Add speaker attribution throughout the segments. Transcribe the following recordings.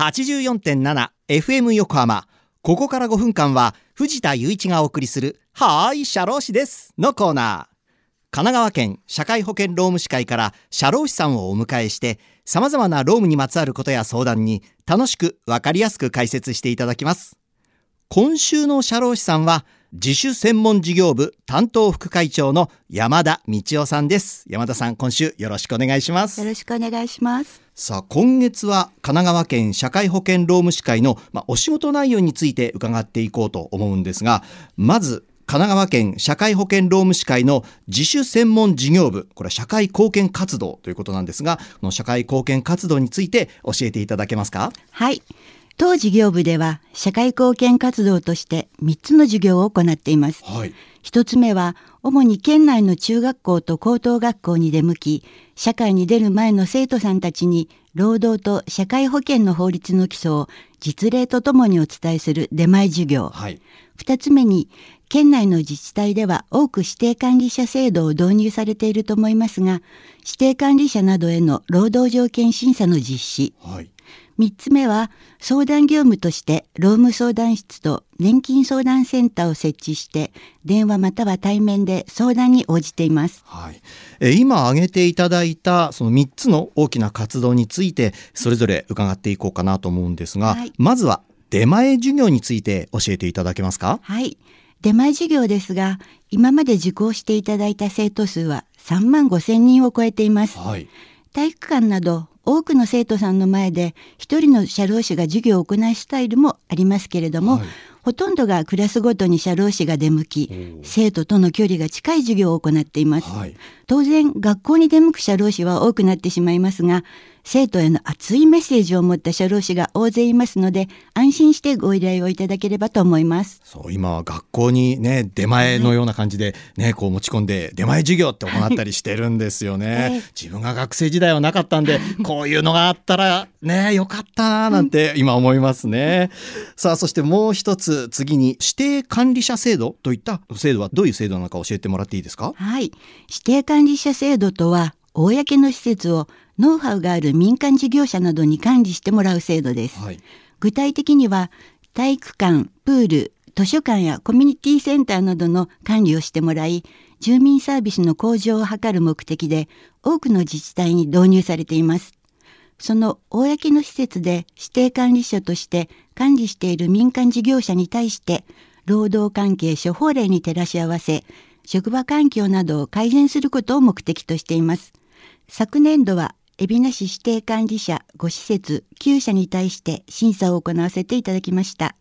Speaker 1: 84.7FM 横浜。ここから5分間は藤田雄一がお送りするはーい、社労士ですのコーナー。神奈川県社会保険労務士会から社労士さんをお迎えして様々な労務にまつわることや相談に楽しく分かりやすく解説していただきます。今週の社労士さんは自主専門事業部担当副会長の山田道夫さんです。山田さん今週よろしくお願いします。
Speaker 2: よろしくお願いします。
Speaker 1: さあ今月は神奈川県社会保険労務士会の、まあ、お仕事内容について伺っていこうと思うんですがまず神奈川県社会保険労務士会の自主専門事業部これは社会貢献活動ということなんですがこの社会貢献活動について教えていただけますか？
Speaker 2: はい当事業部では社会貢献活動として3つの授業を行っています。はい、1つ目は主に県内の中学校と高等学校に出向き社会に出る前の生徒さんたちに労働と社会保険の法律の基礎を実例とともにお伝えする出前授業、はい、2つ目に県内の自治体では多く指定管理者制度を導入されていると思いますが指定管理者などへの労働条件審査の実施、はい3つ目は相談業務として労務相談室と年金相談センターを設置して電話または対面で相談に応じています、
Speaker 1: はい、え今挙げていただいたその3つの大きな活動についてそれぞれ伺っていこうかなと思うんですが、はい、まずは出前授業について教えていただけますか？
Speaker 2: はい。出前授業ですが今まで受講していただいた生徒数は3万5千人を超えています、はい、体育館など多くの生徒さんの前で一人の社労士が授業を行いスタイルもありますけれども、はい、ほとんどがクラスごとに社労士が出向き生徒との距離が近い授業を行っています、はい、当然学校に出向く社労士は多くなってしまいますが生徒への熱いメッセージを持った社労士が大勢いますので安心してご依頼をいただければと思います。
Speaker 1: そう今は学校にね出前のような感じでね、はい、こう持ち込んで出前授業って行ったりしてるんですよね、はい、自分が学生時代はなかったんでこ ういうのがあったらねよかったななんて今思いますね、さあそしてもう一つ次に指定管理者制度といった制度はどういう制度なのか教えてもらっていいですか？
Speaker 2: はい。指定管理者制度とは公の施設をノウハウがある民間事業者などに管理してもらう制度です。はい、具体的には体育館、プール、図書館やコミュニティセンターなどの管理をしてもらい、住民サービスの向上を図る目的で多くの自治体に導入されています。その公の施設で指定管理者として管理している民間事業者に対して労働関係処方例に照らし合わせ職場環境などを改善することを目的としています。昨年度は海老名市指定管理者5施設9社に対して審査を行わせていただきました。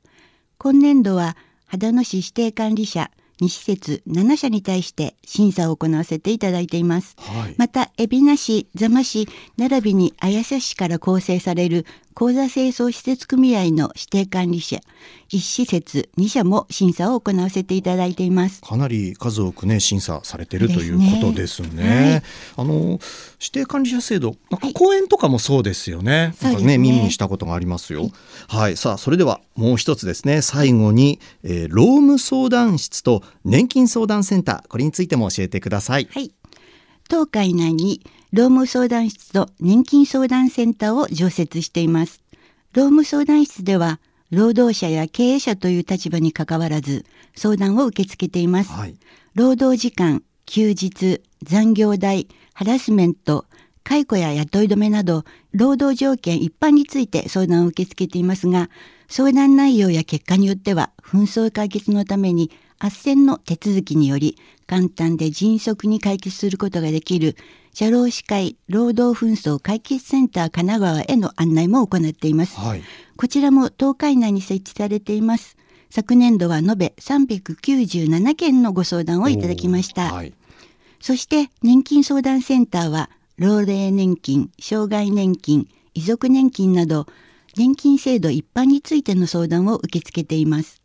Speaker 2: 今年度は秦野市指定管理者2施設7社に対して審査を行わせていただいています。はい、また、海老名市、座間市、並びに綾瀬市から構成される口座清掃施設組合の指定管理者1施設2社も審査を行わせていただいています。
Speaker 1: かなり数多くね審査されているということですね、ねはい、あの指定管理者制度なんか公園とかもそうですよね、はい、なんかね、ね、耳にしたことがありますよ、はい、はい、さあそれではもう一つですね。最後に、えー、労務相談室と年金相談センター。これについても教えてください。
Speaker 2: はい。当会内に労務相談室と年金相談センターを常設しています。労務相談室では、労働者や経営者という立場にかかわらず、相談を受け付けています。はい、労働時間、休日、残業代、ハラスメント、解雇や雇い止めなど、労働条件一般について相談を受け付けていますが、相談内容や結果によっては、紛争解決のために、斡旋の手続きにより、簡単で迅速に解決することができる社労士会労働紛争解決センター神奈川への案内も行っています、はい、こちらも東海内に設置されています。昨年度は延べ397件のご相談をいただきました、はい、そして年金相談センターは老齢年金障害年金遺族年金など年金制度一般についての相談を受け付けています。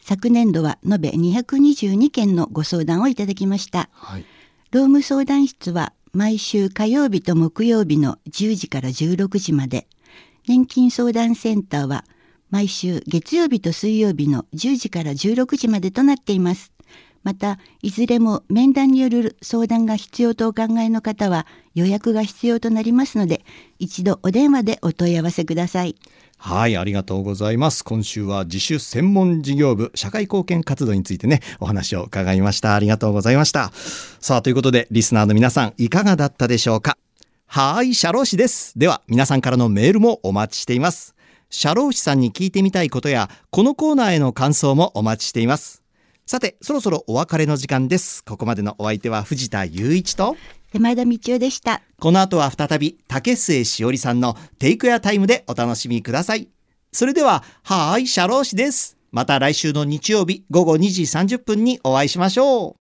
Speaker 2: 昨年度は延べ222件のご相談をいただきました、はい、労務相談室は毎週火曜日と木曜日の10時から16時まで。年金相談センターは毎週月曜日と水曜日の10時から16時までとなっています。またいずれも面談による相談が必要とお考えの方は予約が必要となりますので一度お電話でお問い合わせください
Speaker 1: はい、ありがとうございます。今週は自主専門事業部社会貢献活動についてね、お話を伺いました。ありがとうございました。さあ、ということで、リスナーの皆さん、いかがだったでしょうか？はい、社労士です。では、皆さんからのメールもお待ちしています。社労士さんに聞いてみたいことや、このコーナーへの感想もお待ちしています。さて、そろそろお別れの時間です。ここまでのお相手は藤田雄一と、
Speaker 2: 山田道夫でした
Speaker 1: この後は再び竹末しおりさんのテイクやタイムでお楽しみください。それでは、はーい、シャロー氏です。また来週の日曜日午後2時30分にお会いしましょう。